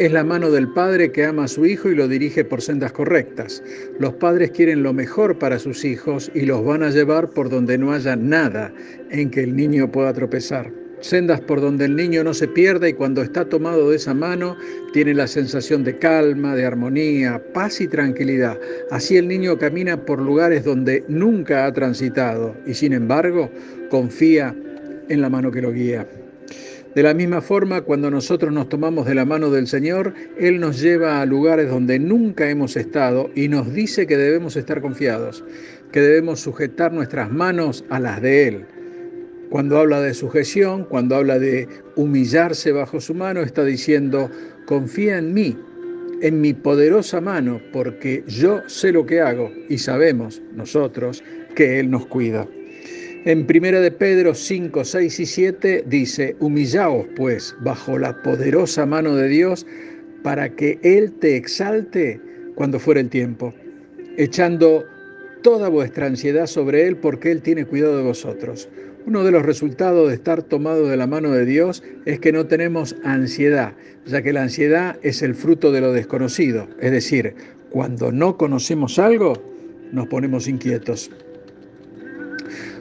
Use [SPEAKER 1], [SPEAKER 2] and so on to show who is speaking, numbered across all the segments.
[SPEAKER 1] Es la mano del Padre que ama a su Hijo y lo dirige por sendas correctas. Los padres quieren lo mejor para sus hijos y los van a llevar por donde no haya nada en que el niño pueda tropezar sendas por donde el niño no se pierda y cuando está tomado de esa mano tiene la sensación de calma, de armonía, paz y tranquilidad. Así el niño camina por lugares donde nunca ha transitado y sin embargo confía en la mano que lo guía. De la misma forma, cuando nosotros nos tomamos de la mano del Señor, Él nos lleva a lugares donde nunca hemos estado y nos dice que debemos estar confiados, que debemos sujetar nuestras manos a las de Él cuando habla de sujeción, cuando habla de humillarse bajo su mano, está diciendo, confía en mí, en mi poderosa mano, porque yo sé lo que hago y sabemos nosotros que Él nos cuida. En 1 de Pedro 5, 6 y 7 dice, humillaos pues bajo la poderosa mano de Dios para que Él te exalte cuando fuera el tiempo, echando toda vuestra ansiedad sobre Él porque Él tiene cuidado de vosotros. Uno de los resultados de estar tomado de la mano de Dios es que no tenemos ansiedad, ya que la ansiedad es el fruto de lo desconocido. Es decir, cuando no conocemos algo, nos ponemos inquietos.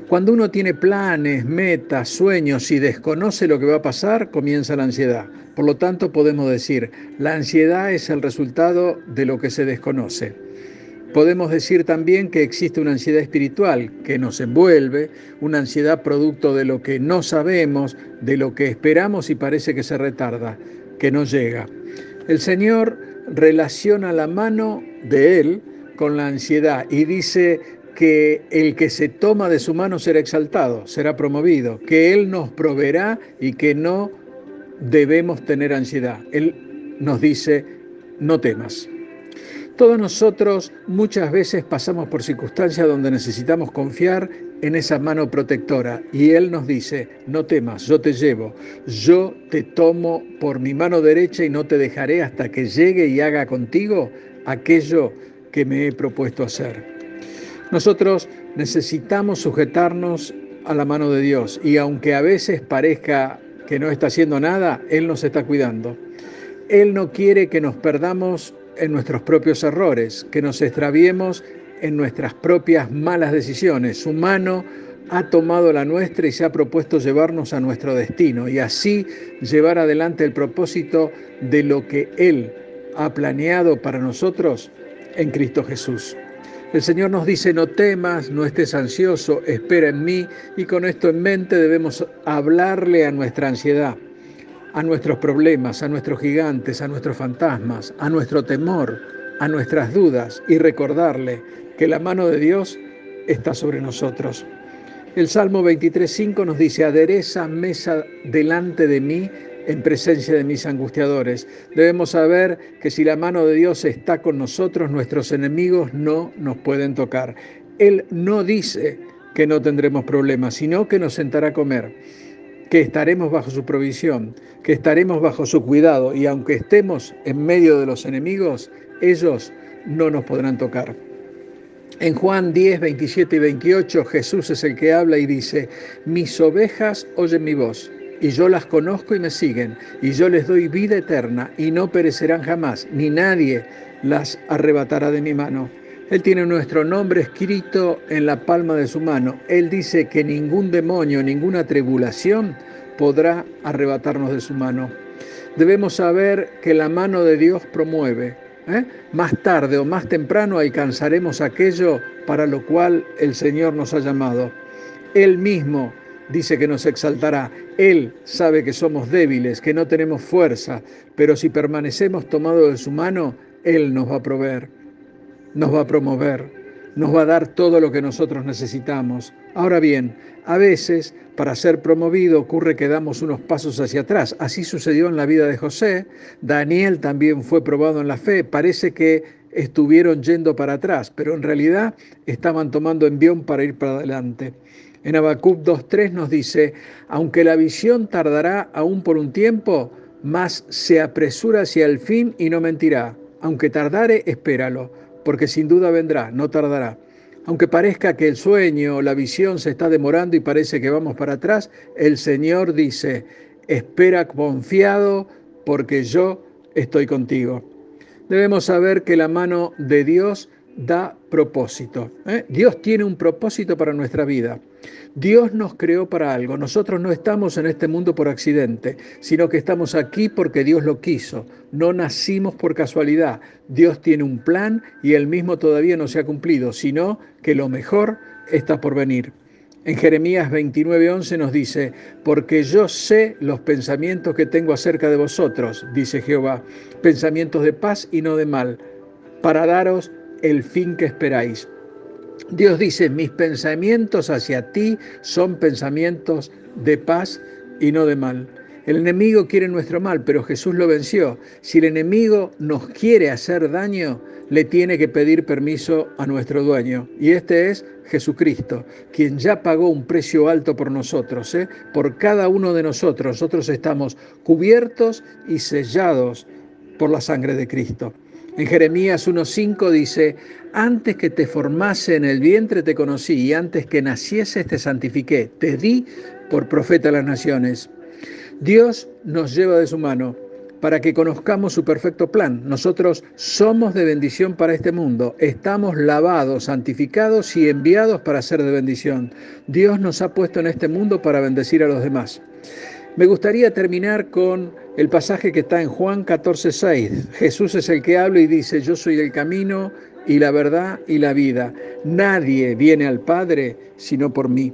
[SPEAKER 1] Cuando uno tiene planes, metas, sueños y desconoce lo que va a pasar, comienza la ansiedad. Por lo tanto, podemos decir, la ansiedad es el resultado de lo que se desconoce. Podemos decir también que existe una ansiedad espiritual que nos envuelve, una ansiedad producto de lo que no sabemos, de lo que esperamos y parece que se retarda, que no llega. El Señor relaciona la mano de Él con la ansiedad y dice que el que se toma de su mano será exaltado, será promovido, que Él nos proveerá y que no debemos tener ansiedad. Él nos dice, no temas. Todos nosotros muchas veces pasamos por circunstancias donde necesitamos confiar en esa mano protectora y Él nos dice, no temas, yo te llevo, yo te tomo por mi mano derecha y no te dejaré hasta que llegue y haga contigo aquello que me he propuesto hacer. Nosotros necesitamos sujetarnos a la mano de Dios y aunque a veces parezca que no está haciendo nada, Él nos está cuidando. Él no quiere que nos perdamos en nuestros propios errores, que nos extraviemos en nuestras propias malas decisiones. Su mano ha tomado la nuestra y se ha propuesto llevarnos a nuestro destino y así llevar adelante el propósito de lo que Él ha planeado para nosotros en Cristo Jesús. El Señor nos dice, no temas, no estés ansioso, espera en mí y con esto en mente debemos hablarle a nuestra ansiedad a nuestros problemas, a nuestros gigantes, a nuestros fantasmas, a nuestro temor, a nuestras dudas y recordarle que la mano de Dios está sobre nosotros. El Salmo 23.5 nos dice, adereza mesa delante de mí en presencia de mis angustiadores. Debemos saber que si la mano de Dios está con nosotros, nuestros enemigos no nos pueden tocar. Él no dice que no tendremos problemas, sino que nos sentará a comer que estaremos bajo su provisión, que estaremos bajo su cuidado y aunque estemos en medio de los enemigos, ellos no nos podrán tocar. En Juan 10, 27 y 28 Jesús es el que habla y dice, mis ovejas oyen mi voz y yo las conozco y me siguen, y yo les doy vida eterna, y no perecerán jamás, ni nadie las arrebatará de mi mano. Él tiene nuestro nombre escrito en la palma de su mano. Él dice que ningún demonio, ninguna tribulación podrá arrebatarnos de su mano. Debemos saber que la mano de Dios promueve. ¿eh? Más tarde o más temprano alcanzaremos aquello para lo cual el Señor nos ha llamado. Él mismo dice que nos exaltará. Él sabe que somos débiles, que no tenemos fuerza, pero si permanecemos tomados de su mano, Él nos va a proveer nos va a promover, nos va a dar todo lo que nosotros necesitamos. Ahora bien, a veces para ser promovido ocurre que damos unos pasos hacia atrás. Así sucedió en la vida de José. Daniel también fue probado en la fe. Parece que estuvieron yendo para atrás, pero en realidad estaban tomando envión para ir para adelante. En Habacuc 2.3 nos dice, aunque la visión tardará aún por un tiempo, mas se apresura hacia el fin y no mentirá. Aunque tardare, espéralo, porque sin duda vendrá, no tardará. Aunque parezca que el sueño o la visión se está demorando y parece que vamos para atrás, el Señor dice, espera confiado porque yo estoy contigo. Debemos saber que la mano de Dios da propósito. ¿eh? Dios tiene un propósito para nuestra vida. Dios nos creó para algo. Nosotros no estamos en este mundo por accidente, sino que estamos aquí porque Dios lo quiso. No nacimos por casualidad. Dios tiene un plan y él mismo todavía no se ha cumplido, sino que lo mejor está por venir. En Jeremías 29:11 nos dice, porque yo sé los pensamientos que tengo acerca de vosotros, dice Jehová, pensamientos de paz y no de mal, para daros el fin que esperáis. Dios dice, mis pensamientos hacia ti son pensamientos de paz y no de mal. El enemigo quiere nuestro mal, pero Jesús lo venció. Si el enemigo nos quiere hacer daño, le tiene que pedir permiso a nuestro dueño. Y este es Jesucristo, quien ya pagó un precio alto por nosotros. ¿eh? Por cada uno de nosotros, nosotros estamos cubiertos y sellados por la sangre de Cristo. En Jeremías 1.5 dice, antes que te formase en el vientre te conocí y antes que nacieses te santifiqué, te di por profeta a las naciones. Dios nos lleva de su mano para que conozcamos su perfecto plan. Nosotros somos de bendición para este mundo, estamos lavados, santificados y enviados para ser de bendición. Dios nos ha puesto en este mundo para bendecir a los demás. Me gustaría terminar con el pasaje que está en Juan 14, 6. Jesús es el que habla y dice, yo soy el camino y la verdad y la vida. Nadie viene al Padre sino por mí.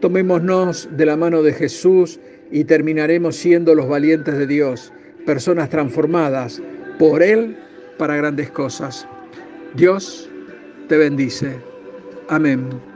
[SPEAKER 1] Tomémonos de la mano de Jesús y terminaremos siendo los valientes de Dios, personas transformadas por Él para grandes cosas. Dios te bendice. Amén.